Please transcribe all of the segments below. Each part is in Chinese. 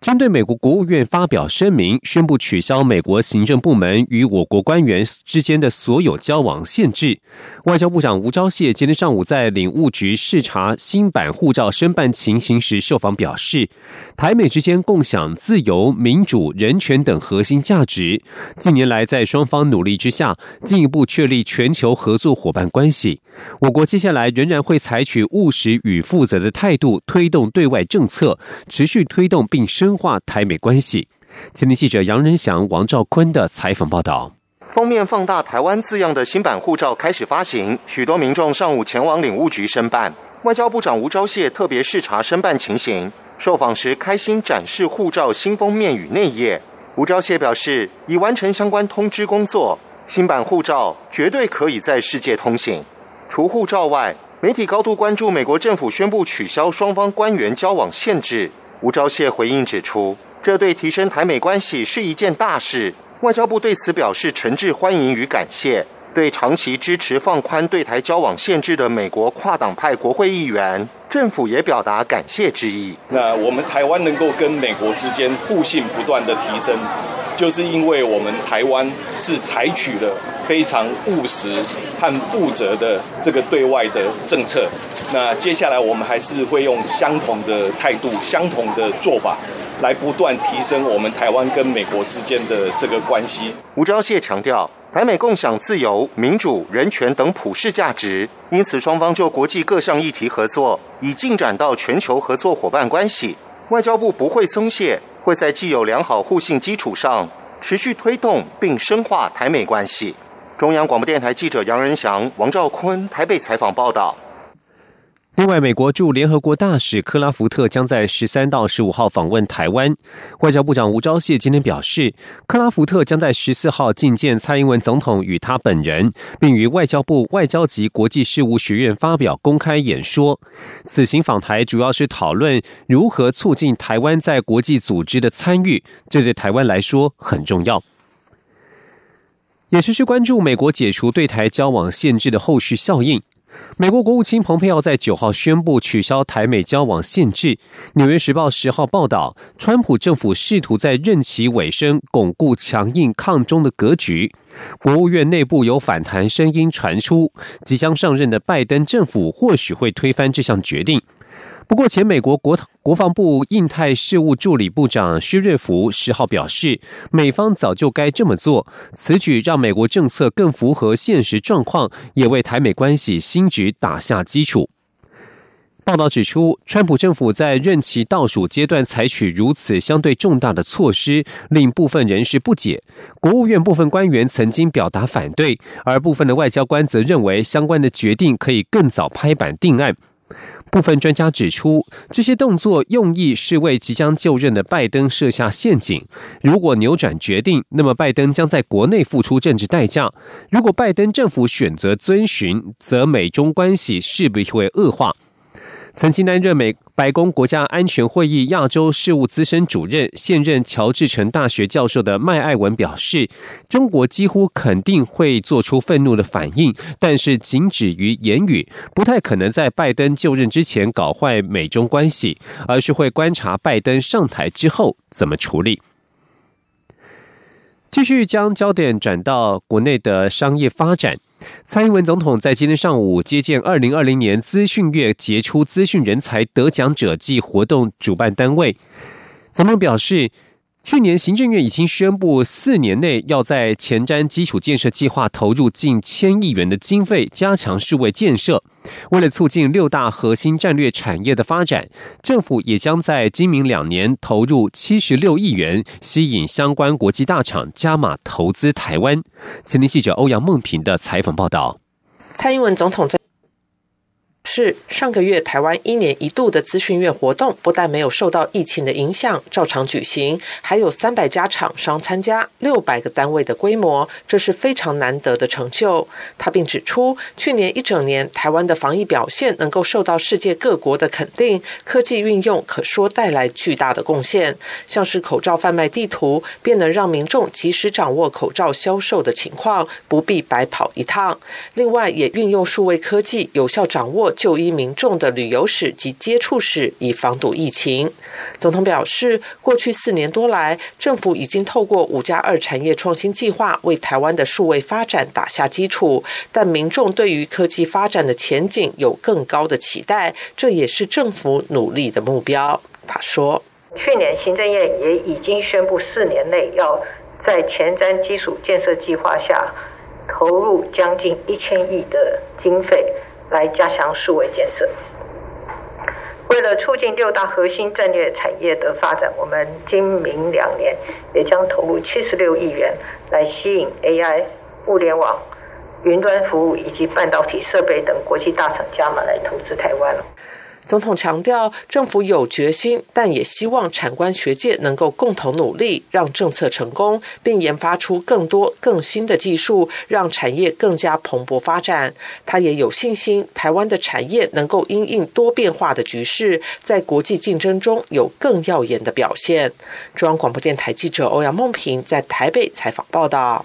针对美国国务院发表声明，宣布取消美国行政部门与我国官员之间的所有交往限制。外交部长吴钊燮今天上午在领务局视察新版护照申办情形时受访表示，台美之间共享自由、民主、人权等核心价值。近年来，在双方努力之下，进一步确立全球合作伙伴关系。我国接下来仍然会采取务实与负责的态度，推动对外政策，持续推动并。深化台美关系。前天记者杨仁祥、王兆坤的采访报道。封面放大台湾字样的新版护照开始发行，许多民众上午前往领务局申办。外交部长吴钊燮特别视察申办情形，受访时开心展示护照新封面与内页。吴钊燮表示，已完成相关通知工作，新版护照绝对可以在世界通行。除护照外，媒体高度关注美国政府宣布取消双方官员交往限制。吴钊燮回应指出，这对提升台美关系是一件大事。外交部对此表示诚挚欢迎与感谢。对长期支持放宽对台交往限制的美国跨党派国会议员，政府也表达感谢之意。那我们台湾能够跟美国之间互信不断的提升，就是因为我们台湾是采取了非常务实和负责的这个对外的政策。那接下来我们还是会用相同的态度、相同的做法，来不断提升我们台湾跟美国之间的这个关系。吴钊燮强调，台美共享自由、民主、人权等普世价值，因此双方就国际各项议题合作，已进展到全球合作伙伴关系。外交部不会松懈，会在既有良好互信基础上，持续推动并深化台美关系。中央广播电台记者杨仁祥、王兆坤台北采访报道。另外，美国驻联合国大使克拉福特将在十三到十五号访问台湾。外交部长吴钊燮今天表示，克拉福特将在十四号觐见蔡英文总统与他本人，并于外交部外交及国际事务学院发表公开演说。此行访台主要是讨论如何促进台湾在国际组织的参与，这对台湾来说很重要。也持续关注美国解除对台交往限制的后续效应。美国国务卿蓬佩奥在九号宣布取消台美交往限制。纽约时报十号报道，川普政府试图在任期尾声巩固强硬抗中的格局。国务院内部有反弹声音传出，即将上任的拜登政府或许会推翻这项决定。不过，前美国国国防部印太事务助理部长薛瑞福十号表示，美方早就该这么做。此举让美国政策更符合现实状况，也为台美关系新局打下基础。报道指出，川普政府在任期倒数阶段采取如此相对重大的措施，令部分人士不解。国务院部分官员曾经表达反对，而部分的外交官则认为相关的决定可以更早拍板定案。部分专家指出，这些动作用意是为即将就任的拜登设下陷阱。如果扭转决定，那么拜登将在国内付出政治代价；如果拜登政府选择遵循，则美中关系势必会恶化。曾经担任美白宫国家安全会议亚洲事务资深主任、现任乔治城大学教授的麦艾文表示，中国几乎肯定会做出愤怒的反应，但是仅止于言语，不太可能在拜登就任之前搞坏美中关系，而是会观察拜登上台之后怎么处理。继续将焦点转到国内的商业发展。蔡英文总统在今天上午接见二零二零年资讯月杰出资讯人才得奖者暨活动主办单位，总统表示。去年行政院已经宣布，四年内要在前瞻基础建设计划投入近千亿元的经费，加强数位建设。为了促进六大核心战略产业的发展，政府也将在今明两年投入七十六亿元，吸引相关国际大厂加码投资台湾。前天记者欧阳梦平的采访报道。蔡英文总统在。示，上个月台湾一年一度的资讯月活动不但没有受到疫情的影响，照常举行，还有三百家厂商参加，六百个单位的规模，这是非常难得的成就。他并指出，去年一整年台湾的防疫表现能够受到世界各国的肯定，科技运用可说带来巨大的贡献，像是口罩贩卖地图，便能让民众及时掌握口罩销售的情况，不必白跑一趟。另外，也运用数位科技，有效掌握就医民众的旅游史及接触史，以防堵疫情。总统表示，过去四年多来，政府已经透过“五加二”产业创新计划，为台湾的数位发展打下基础。但民众对于科技发展的前景有更高的期待，这也是政府努力的目标。他说：“去年行政院也已经宣布，四年内要在前瞻基础建设计划下。”投入将近一千亿的经费来加强数位建设。为了促进六大核心战略产业的发展，我们今明两年也将投入七十六亿元来吸引 AI、物联网、云端服务以及半导体设备等国际大厂加码来投资台湾。总统强调，政府有决心，但也希望产官学界能够共同努力，让政策成功，并研发出更多更新的技术，让产业更加蓬勃发展。他也有信心，台湾的产业能够因应多变化的局势，在国际竞争中有更耀眼的表现。中央广播电台记者欧阳梦平在台北采访报道。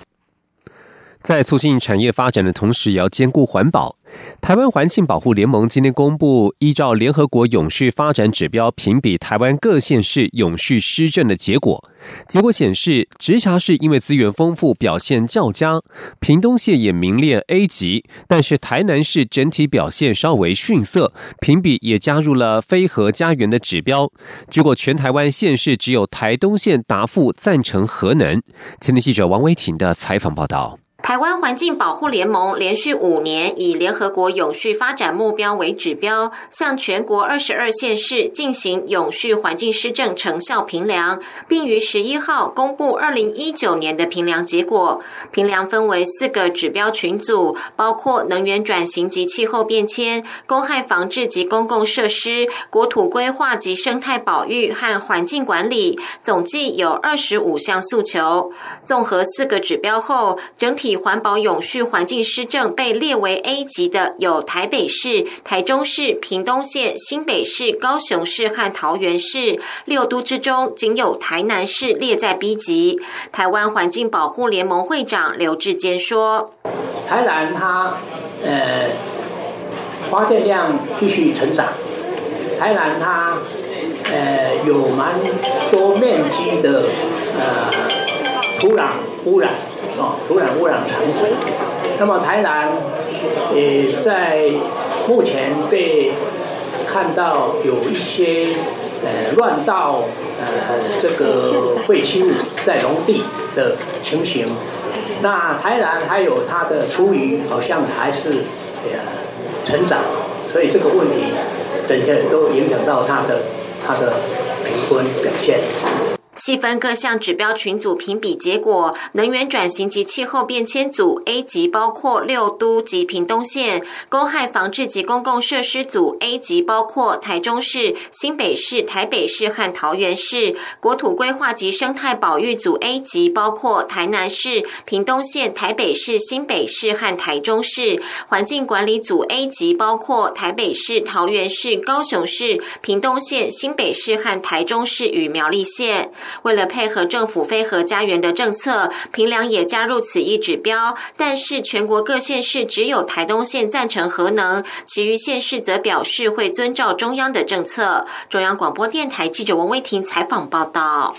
在促进产业发展的同时，也要兼顾环保。台湾环境保护联盟今天公布，依照联合国永续发展指标评比台湾各县市永续施政的结果。结果显示，直辖市因为资源丰富，表现较佳；屏东县也名列 A 级，但是台南市整体表现稍微逊色，评比也加入了非核家园的指标。结果，全台湾县市只有台东县答复赞成核能。前天记者王维婷的采访报道。台湾环境保护联盟连续五年以联合国永续发展目标为指标，向全国二十二县市进行永续环境施政成效评量，并于十一号公布二零一九年的评量结果。评量分为四个指标群组，包括能源转型及气候变迁、公害防治及公共设施、国土规划及生态保育和环境管理，总计有二十五项诉求。综合四个指标后，整体。环保永续环境施政被列为 A 级的有台北市、台中市、屏东县、新北市、高雄市和桃园市。六都之中，仅有台南市列在 B 级。台湾环境保护联盟会长刘志坚说：“台南它呃发电量继续成长，台南它呃有蛮多面积的呃土壤污染。”哦，土壤污染长期。那么台南，也在目前被看到有一些呃乱倒呃这个废弃物在农地的情形。那台南还有它的厨余好像还是呃成长，所以这个问题整个都影响到它的它的平均表现。细分各项指标群组评比结果，能源转型及气候变迁组 A 级包括六都及屏东县；公害防治及公共设施组 A 级包括台中市、新北市、台北市和桃园市；国土规划及生态保育组 A 级包括台南市、屏东县、台北市、新北市和台中市；环境管理组 A 级包括台北市、桃园市、高雄市、屏东县、新北市和台中市与苗栗县。为了配合政府非核家园的政策，平凉也加入此一指标。但是全国各县市只有台东县赞成核能，其余县市则表示会遵照中央的政策。中央广播电台记者王威婷采访报道。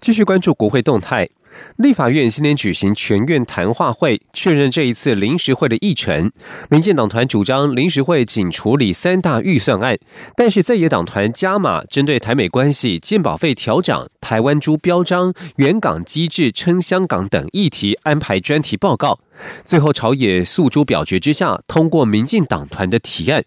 继续关注国会动态。立法院今天举行全院谈话会，确认这一次临时会的议程。民进党团主张临时会仅处理三大预算案，但是在野党团加码，针对台美关系、健保费调涨、台湾猪标章、原港机制称香港等议题安排专题报告。最后朝野诉诸表决之下，通过民进党团的提案。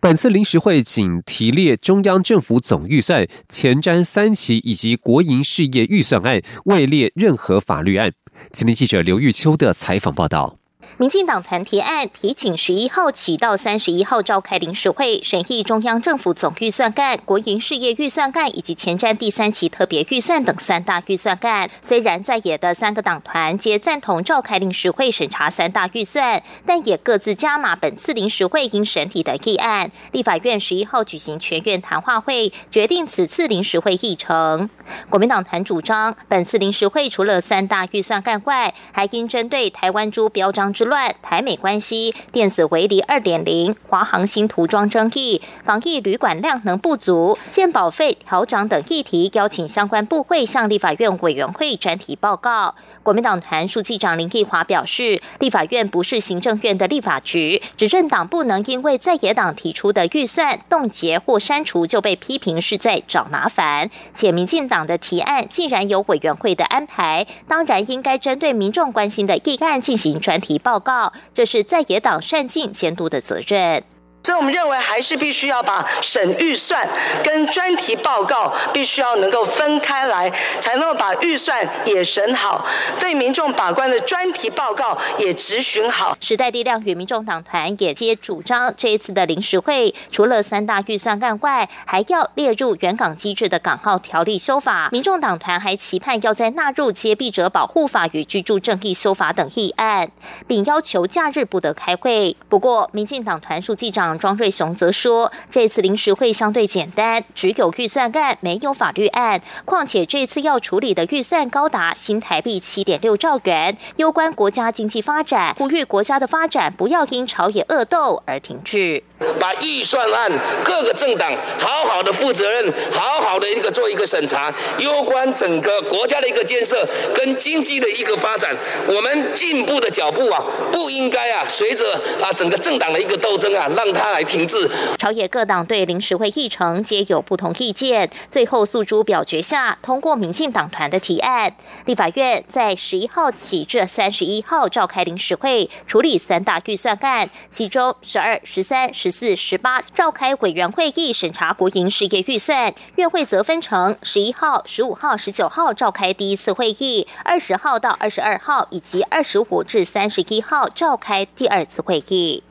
本次临时会仅提列中央政府总预算、前瞻三期以及国营事业预算案，未列任何和法律案。今天记者刘玉秋的采访报道。民进党团提案提请十一号起到三十一号召开临时会审议中央政府总预算案、国营事业预算案以及前瞻第三期特别预算等三大预算案。虽然在野的三个党团皆赞同召开临时会审查三大预算，但也各自加码本次临时会应审理的议案。立法院十一号举行全院谈话会，决定此次临时会议程。国民党团主张，本次临时会除了三大预算案外，还应针对台湾猪标章之乱、台美关系、电子围篱二点零、华航新涂装争议、防疫旅馆量能不足、健保费调涨等议题，邀请相关部会向立法院委员会专题报告。国民党团书记长林义华表示，立法院不是行政院的立法局，执政党不能因为在野党提出的预算冻结或删除就被批评是在找麻烦。且民进党的提案竟然有委员会的安排，当然应该针对民众关心的议案进行专题报告，这是在野党善尽监督的责任。所以，我们认为还是必须要把审预算跟专题报告必须要能够分开来，才能够把预算也审好，对民众把关的专题报告也执行好。时代力量与民众党团也皆主张，这一次的临时会除了三大预算案外，还要列入原港机制的港澳条例修法。民众党团还期盼要在纳入接弊者保护法与居住正义修法等议案，并要求假日不得开会。不过，民进党团书记长。庄瑞雄则说，这次临时会相对简单，只有预算案，没有法律案。况且这次要处理的预算高达新台币七点六兆元，攸关国家经济发展，呼吁国家的发展不要因朝野恶斗而停滞。把预算案各个政党好好的负责任，好好的一个做一个审查，攸关整个国家的一个建设跟经济的一个发展，我们进步的脚步啊，不应该啊随着啊整个政党的一个斗争啊，让它来停滞。朝野各党对临时会议程皆有不同意见，最后诉诸表决下通过民进党团的提案。立法院在十一号起至三十一号召开临时会，处理三大预算案，其中十二、十三、十。四十八召开委员会议审查国营事业预算，院会则分成十一号、十五号、十九号召开第一次会议，二十号到二十二号以及二十五至三十一号召开第二次会议。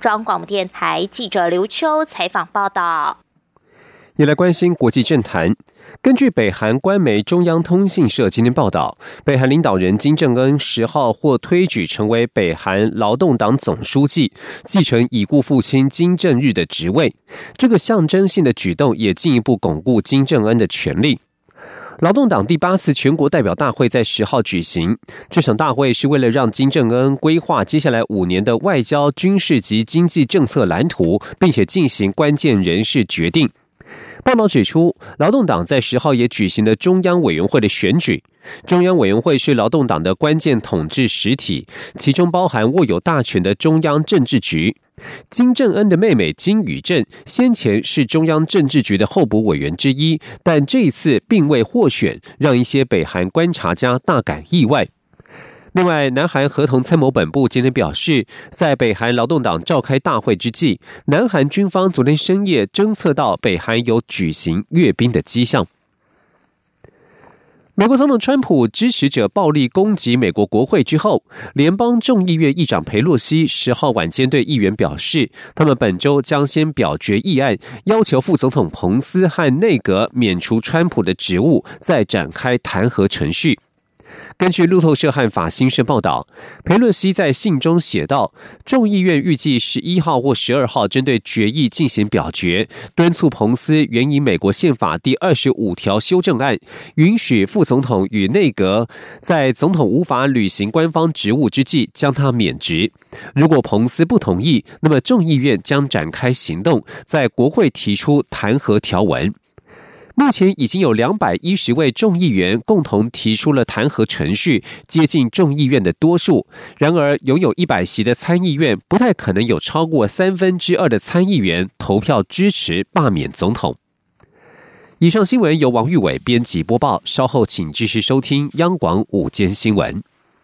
中广播电台记者刘秋采访报道。也来关心国际政坛。根据北韩官媒中央通信社今天报道，北韩领导人金正恩十号获推举成为北韩劳动党总书记，继承已故父亲金正日的职位。这个象征性的举动也进一步巩固金正恩的权力。劳动党第八次全国代表大会在十号举行，这场大会是为了让金正恩规划接下来五年的外交、军事及经济政策蓝图，并且进行关键人事决定。报道指出，劳动党在十号也举行了中央委员会的选举。中央委员会是劳动党的关键统治实体，其中包含握有大权的中央政治局。金正恩的妹妹金宇镇先前是中央政治局的候补委员之一，但这一次并未获选，让一些北韩观察家大感意外。另外，南韩合同参谋本部今天表示，在北韩劳动党召开大会之际，南韩军方昨天深夜侦测到北韩有举行阅兵的迹象。美国总统川普支持者暴力攻击美国国会之后，联邦众议院议长佩洛西十号晚间对议员表示，他们本周将先表决议案，要求副总统彭斯和内阁免除川普的职务，再展开弹劾程序。根据路透社和法新社报道，佩洛西在信中写道：“众议院预计十一号或十二号针对决议进行表决，敦促彭斯援引美国宪法第二十五条修正案，允许副总统与内阁在总统无法履行官方职务之际将他免职。如果彭斯不同意，那么众议院将展开行动，在国会提出弹劾条文。”目前已经有两百一十位众议员共同提出了弹劾程序，接近众议院的多数。然而，拥有一百席的参议院不太可能有超过三分之二的参议员投票支持罢免总统。以上新闻由王玉伟编辑播报，稍后请继续收听央广午间新闻。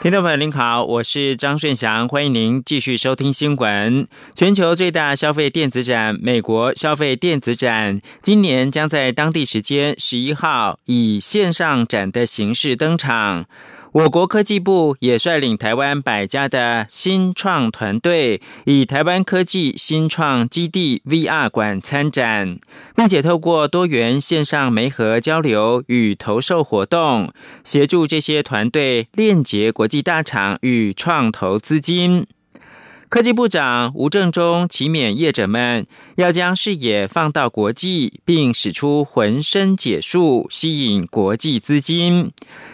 听众朋友您好，我是张顺祥，欢迎您继续收听新闻。全球最大消费电子展——美国消费电子展，今年将在当地时间十一号以线上展的形式登场。我国科技部也率领台湾百家的新创团队，以台湾科技新创基地 VR 馆参展，并且透过多元线上媒合交流与投售活动，协助这些团队链接国际大厂与创投资金。科技部长吴正中启勉业者们，要将视野放到国际，并使出浑身解数，吸引国际资金。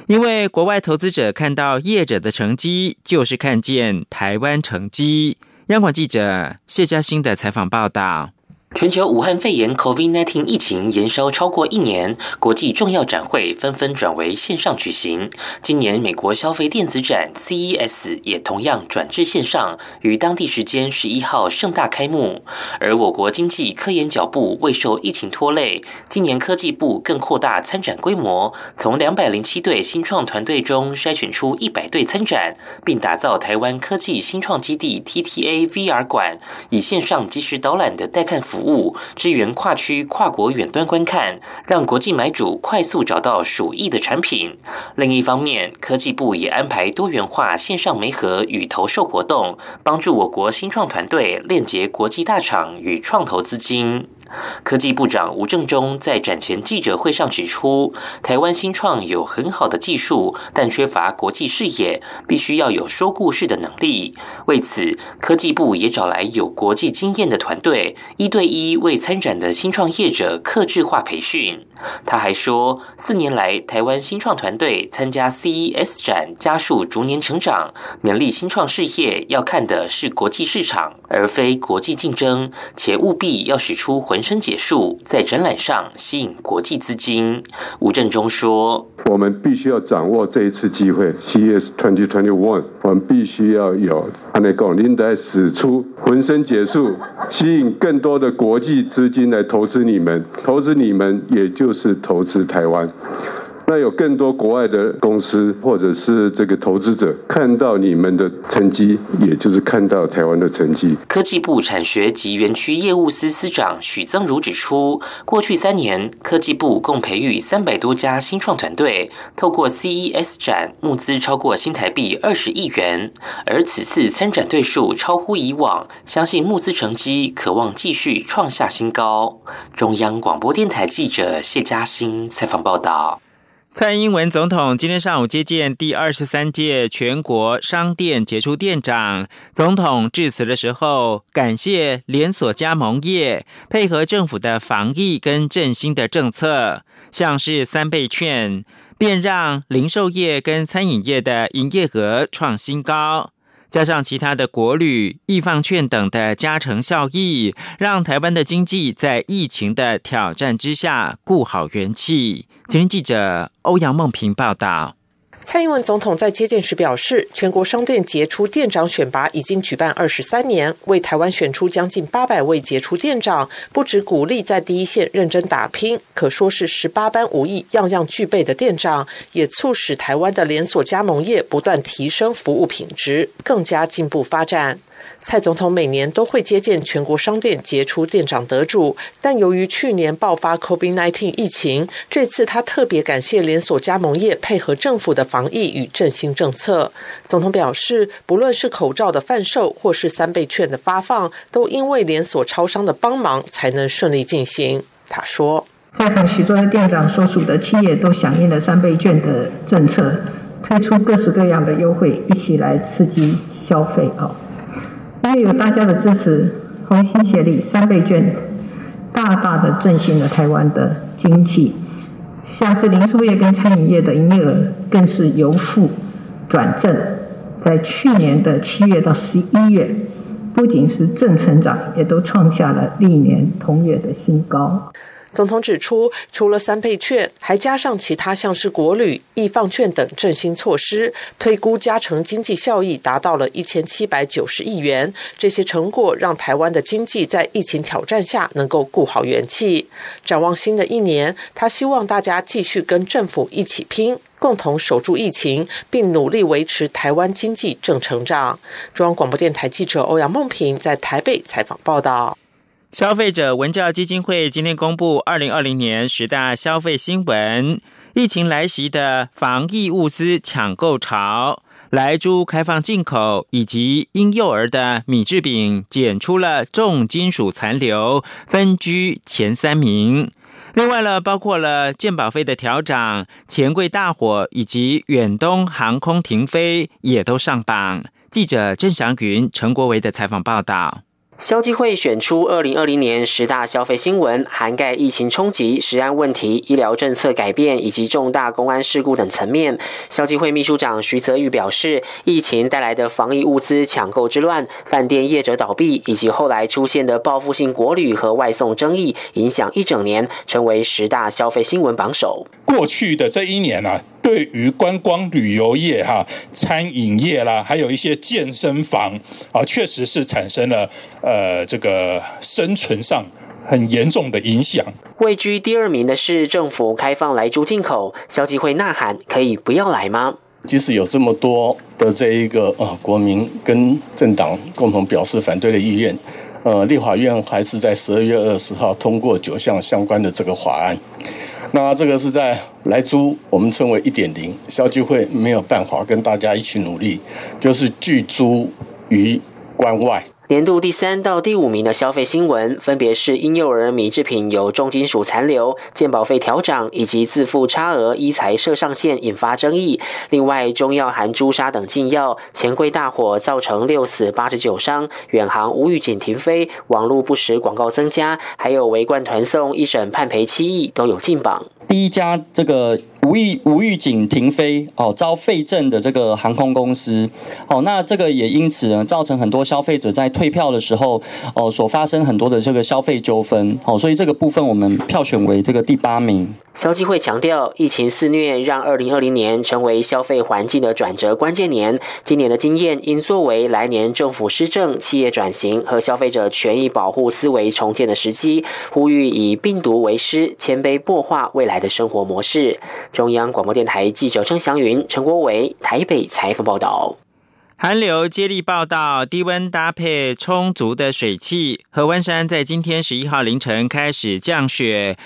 因为国外投资者看到业者的成绩，就是看见台湾成绩。央广记者谢嘉欣的采访报道。全球武汉肺炎 （COVID-19） 疫情延烧超过一年，国际重要展会纷纷转为线上举行。今年美国消费电子展 （CES） 也同样转至线上，于当地时间十一号盛大开幕。而我国经济科研脚步未受疫情拖累，今年科技部更扩大参展规模，从两百零七对新创团队中筛选出一百对参展，并打造台湾科技新创基地 （TTA VR 馆），以线上即时导览的带看服务。物支援跨区、跨国远端观看，让国际买主快速找到属意的产品。另一方面，科技部也安排多元化线上媒合与投售活动，帮助我国新创团队链接国际大厂与创投资金。科技部长吴正中在展前记者会上指出，台湾新创有很好的技术，但缺乏国际视野，必须要有说故事的能力。为此，科技部也找来有国际经验的团队，一对一为参展的新创业者客制化培训。他还说，四年来台湾新创团队参加 CES 展，加速逐年成长，勉励新创事业要看的是国际市场，而非国际竞争，且务必要使出浑身解数，在展览上吸引国际资金。吴振中说：“我们必须要掌握这一次机会，CES 2021，我们必须要有，安内讲，您得使出浑身解数，吸引更多的国际资金来投资你们，投资你们也。”就是投资台湾。那有更多国外的公司或者是这个投资者看到你们的成绩，也就是看到台湾的成绩。科技部产学及园区业务司司长许增如指出，过去三年，科技部共培育三百多家新创团队，透过 CES 展募资超过新台币二十亿元，而此次参展队数超乎以往，相信募资成绩可望继续创下新高。中央广播电台记者谢嘉欣采访报道。蔡英文总统今天上午接见第二十三届全国商店杰出店长。总统致辞的时候，感谢连锁加盟业配合政府的防疫跟振兴的政策，像是三倍券，便让零售业跟餐饮业的营业额创新高。加上其他的国旅、易放券等的加成效益，让台湾的经济在疫情的挑战之下固好元气。前天记者欧阳梦平报道。蔡英文总统在接见时表示，全国商店杰出店长选拔已经举办二十三年，为台湾选出将近八百位杰出店长，不止鼓励在第一线认真打拼，可说是十八般武艺样样具备的店长，也促使台湾的连锁加盟业不断提升服务品质，更加进步发展。蔡总统每年都会接见全国商店杰出店长得主，但由于去年爆发 COVID-19 疫情，这次他特别感谢连锁加盟业配合政府的防疫与振兴政策。总统表示，不论是口罩的贩售或是三倍券的发放，都因为连锁超商的帮忙才能顺利进行。他说。在场许多的店长所属的企业都响应了三倍券的政策，推出各式各样的优惠，一起来刺激消费哦。因为有大家的支持，同心协力，三倍券大大的振兴了台湾的经济。像是零售业跟餐饮业的营业额更是由负转正，在去年的七月到十一月，不仅是正成长，也都创下了历年同月的新高。总统指出，除了三倍券，还加上其他像是国旅、易放券等振兴措施，推估加成经济效益达到了一千七百九十亿元。这些成果让台湾的经济在疫情挑战下能够固好元气。展望新的一年，他希望大家继续跟政府一起拼，共同守住疫情，并努力维持台湾经济正成长。中央广播电台记者欧阳梦平在台北采访报道。消费者文教基金会今天公布二零二零年十大消费新闻。疫情来袭的防疫物资抢购潮，莱猪开放进口，以及婴幼儿的米制品检出了重金属残留，分居前三名。另外呢，包括了健保费的调涨、钱柜大火以及远东航空停飞，也都上榜。记者郑祥云、陈国维的采访报道。消基会选出二零二零年十大消费新闻，涵盖疫情冲击、食安问题、医疗政策改变以及重大公安事故等层面。消基会秘书长徐泽宇表示，疫情带来的防疫物资抢购之乱、饭店业者倒闭以及后来出现的报复性国旅和外送争议，影响一整年，成为十大消费新闻榜首。过去的这一年啊。对于观光旅游业、哈餐饮业啦，还有一些健身房啊，确实是产生了呃这个生存上很严重的影响。位居第二名的是政府开放来猪进口，消基会呐喊可以不要来吗？即使有这么多的这一个呃国民跟政党共同表示反对的意愿，呃立法院还是在十二月二十号通过九项相关的这个法案。那这个是在来租，我们称为一点零，消基会没有办法跟大家一起努力，就是聚租于关外。年度第三到第五名的消费新闻，分别是婴幼儿米制品有重金属残留、健保费调涨以及自付差额依财设上限引发争议。另外，中药含朱砂等禁药，钱柜大火造成六死八十九伤，远航无预警停飞，网络不实广告增加，还有围冠团送一审判赔七亿，都有进榜。第一家这个。无预无预警停飞哦，遭废证的这个航空公司哦，那这个也因此呢，造成很多消费者在退票的时候哦，所发生很多的这个消费纠纷哦，所以这个部分我们票选为这个第八名。消基会强调，疫情肆虐让二零二零年成为消费环境的转折关键年。今年的经验应作为来年政府施政、企业转型和消费者权益保护思维重建的时机，呼吁以病毒为师，谦卑破化未来的生活模式。中央广播电台记者郑祥云、陈国伟台北采访报道。寒流接力报道，低温搭配充足的水汽，合欢山在今天十一号凌晨开始降雪。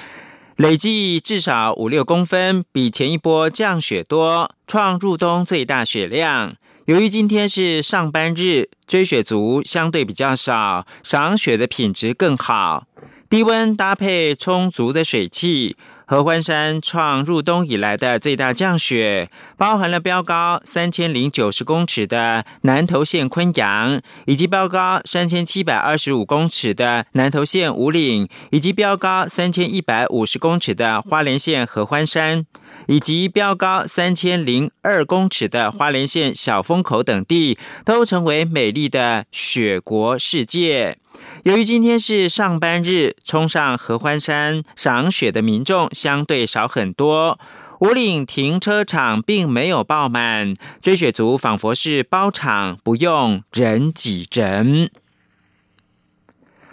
累计至少五六公分，比前一波降雪多，创入冬最大雪量。由于今天是上班日，追雪族相对比较少，赏雪的品质更好。低温搭配充足的水汽。合欢山创入冬以来的最大降雪，包含了标高三千零九十公尺的南投县昆阳，以及标高三千七百二十五公尺的南投县五岭，以及标高三千一百五十公尺的花莲县合欢山，以及标高三千零二公尺的花莲县小风口等地，都成为美丽的雪国世界。由于今天是上班日，冲上合欢山赏雪的民众相对少很多。五岭停车场并没有爆满，追雪族仿佛是包场，不用人挤人。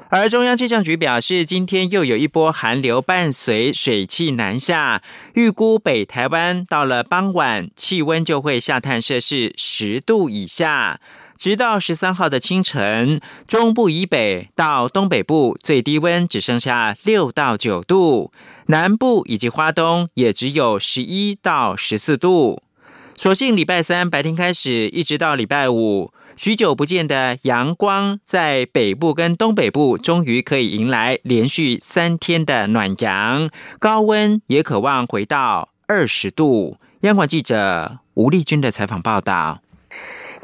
而中央气象局表示，今天又有一波寒流伴随水汽南下，预估北台湾到了傍晚，气温就会下探摄氏十度以下。直到十三号的清晨，中部以北到东北部最低温只剩下六到九度，南部以及花东也只有十一到十四度。所幸礼拜三白天开始，一直到礼拜五，许久不见的阳光在北部跟东北部终于可以迎来连续三天的暖阳，高温也渴望回到二十度。央广记者吴丽君的采访报道。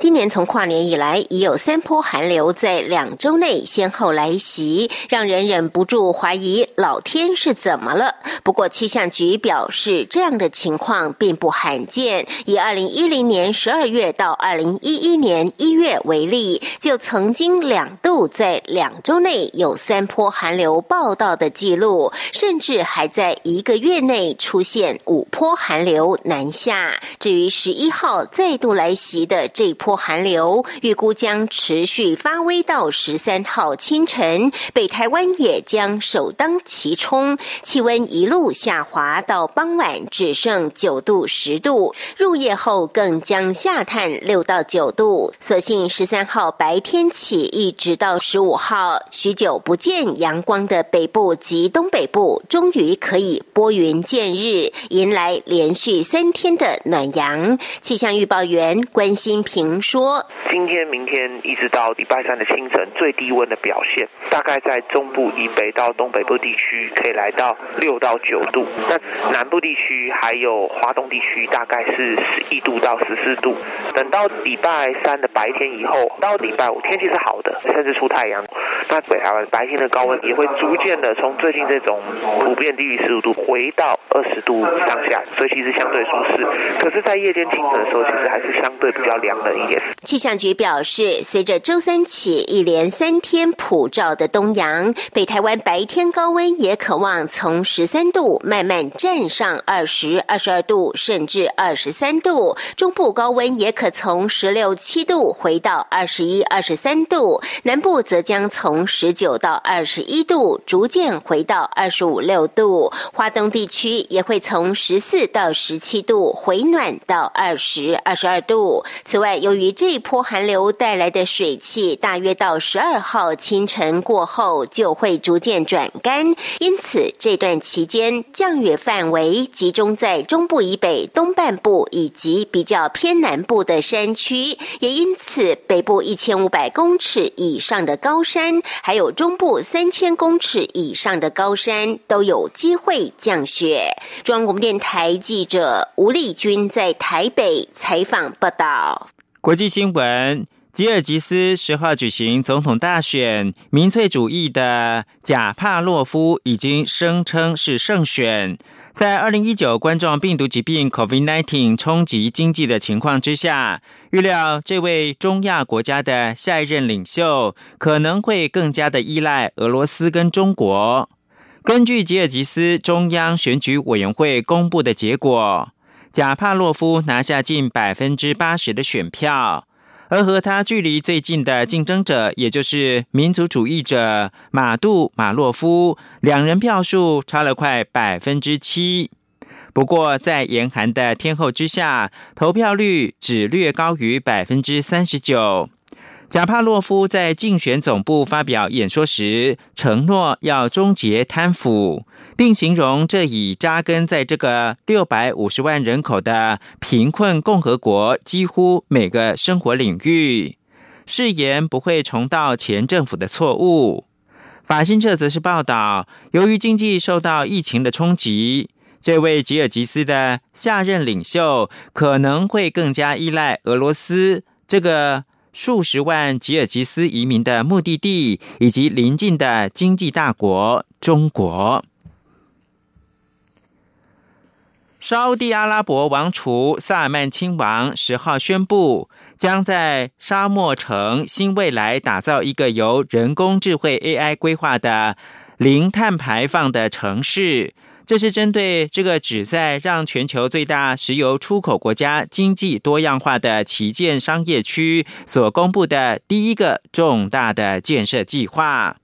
今年从跨年以来，已有三波寒流在两周内先后来袭，让人忍不住怀疑老天是怎么了。不过气象局表示，这样的情况并不罕见。以二零一零年十二月到二零一一年一月为例，就曾经两度在两周内有三波寒流报道的记录，甚至还在一个月内出现五波寒流南下。至于十一号再度来袭的这波。寒流预估将持续发威到十三号清晨，北台湾也将首当其冲，气温一路下滑到傍晚只剩九度十度，入夜后更将下探六到九度。所幸十三号白天起一直到十五号，许久不见阳光的北部及东北部终于可以拨云见日，迎来连续三天的暖阳。气象预报员关心平。说，今天、明天一直到礼拜三的清晨，最低温的表现大概在中部以北到东北部地区可以来到六到九度，那南部地区还有华东地区大概是十一度到十四度。等到礼拜三的白天以后，到礼拜五天气是好的，甚至出太阳，那北台湾白天的高温也会逐渐的从最近这种普遍低于十五度回到二十度上下，所以其实相对舒适。可是，在夜间清晨的时候，其实还是相对比较凉冷一点。气象局表示，随着周三起一连三天普照的东阳，北台湾白天高温也渴望从十三度慢慢站上二十二十二度，甚至二十三度；中部高温也可从十六七度回到二十一二十三度，南部则将从十九到二十一度逐渐回到二十五六度，华东地区也会从十四到十七度回暖到二十二十二度。此外，有由于这一波寒流带来的水汽，大约到十二号清晨过后就会逐渐转干，因此这段期间降雨范围集中在中部以北东半部以及比较偏南部的山区，也因此北部一千五百公尺以上的高山，还有中部三千公尺以上的高山都有机会降雪。中央广播电台记者吴丽君在台北采访报道。国际新闻：吉尔吉斯十号举行总统大选，民粹主义的贾帕洛夫已经声称是胜选。在二零一九冠状病毒疾病 （COVID-19） 冲击经济的情况之下，预料这位中亚国家的下一任领袖可能会更加的依赖俄罗斯跟中国。根据吉尔吉斯中央选举委员会公布的结果。贾帕洛夫拿下近百分之八十的选票，而和他距离最近的竞争者，也就是民族主义者马杜马洛夫，两人票数差了快百分之七。不过，在严寒的天候之下，投票率只略高于百分之三十九。贾帕洛夫在竞选总部发表演说时，承诺要终结贪腐，并形容这已扎根在这个六百五十万人口的贫困共和国几乎每个生活领域，誓言不会重蹈前政府的错误。法新社则是报道，由于经济受到疫情的冲击，这位吉尔吉斯的下任领袖可能会更加依赖俄罗斯这个。数十万吉尔吉斯移民的目的地，以及邻近的经济大国中国。沙地阿拉伯王储萨尔曼亲王十号宣布，将在沙漠城新未来打造一个由人工智慧 AI 规划的零碳排放的城市。这是针对这个旨在让全球最大石油出口国家经济多样化的旗舰商业区所公布的第一个重大的建设计划。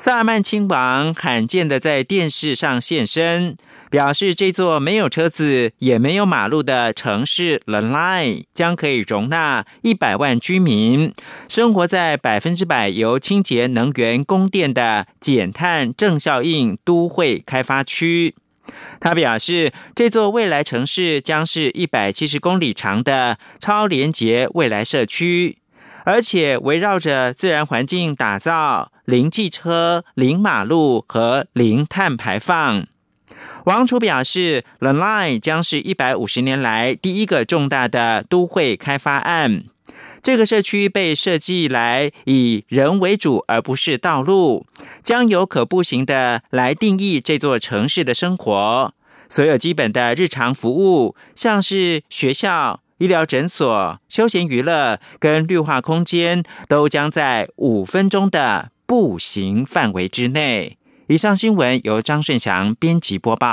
萨曼亲王罕见的在电视上现身，表示这座没有车子也没有马路的城市 l a i 将可以容纳一百万居民，生活在百分之百由清洁能源供电的减碳正效应都会开发区。他表示，这座未来城市将是一百七十公里长的超连接未来社区，而且围绕着自然环境打造，零汽车、零马路和零碳排放。王储表示，The Line 将是一百五十年来第一个重大的都会开发案。这个社区被设计来以人为主，而不是道路，将由可步行的来定义这座城市的生活。所有基本的日常服务，像是学校、医疗诊所、休闲娱乐跟绿化空间，都将在五分钟的步行范围之内。以上新闻由张顺祥编辑播报。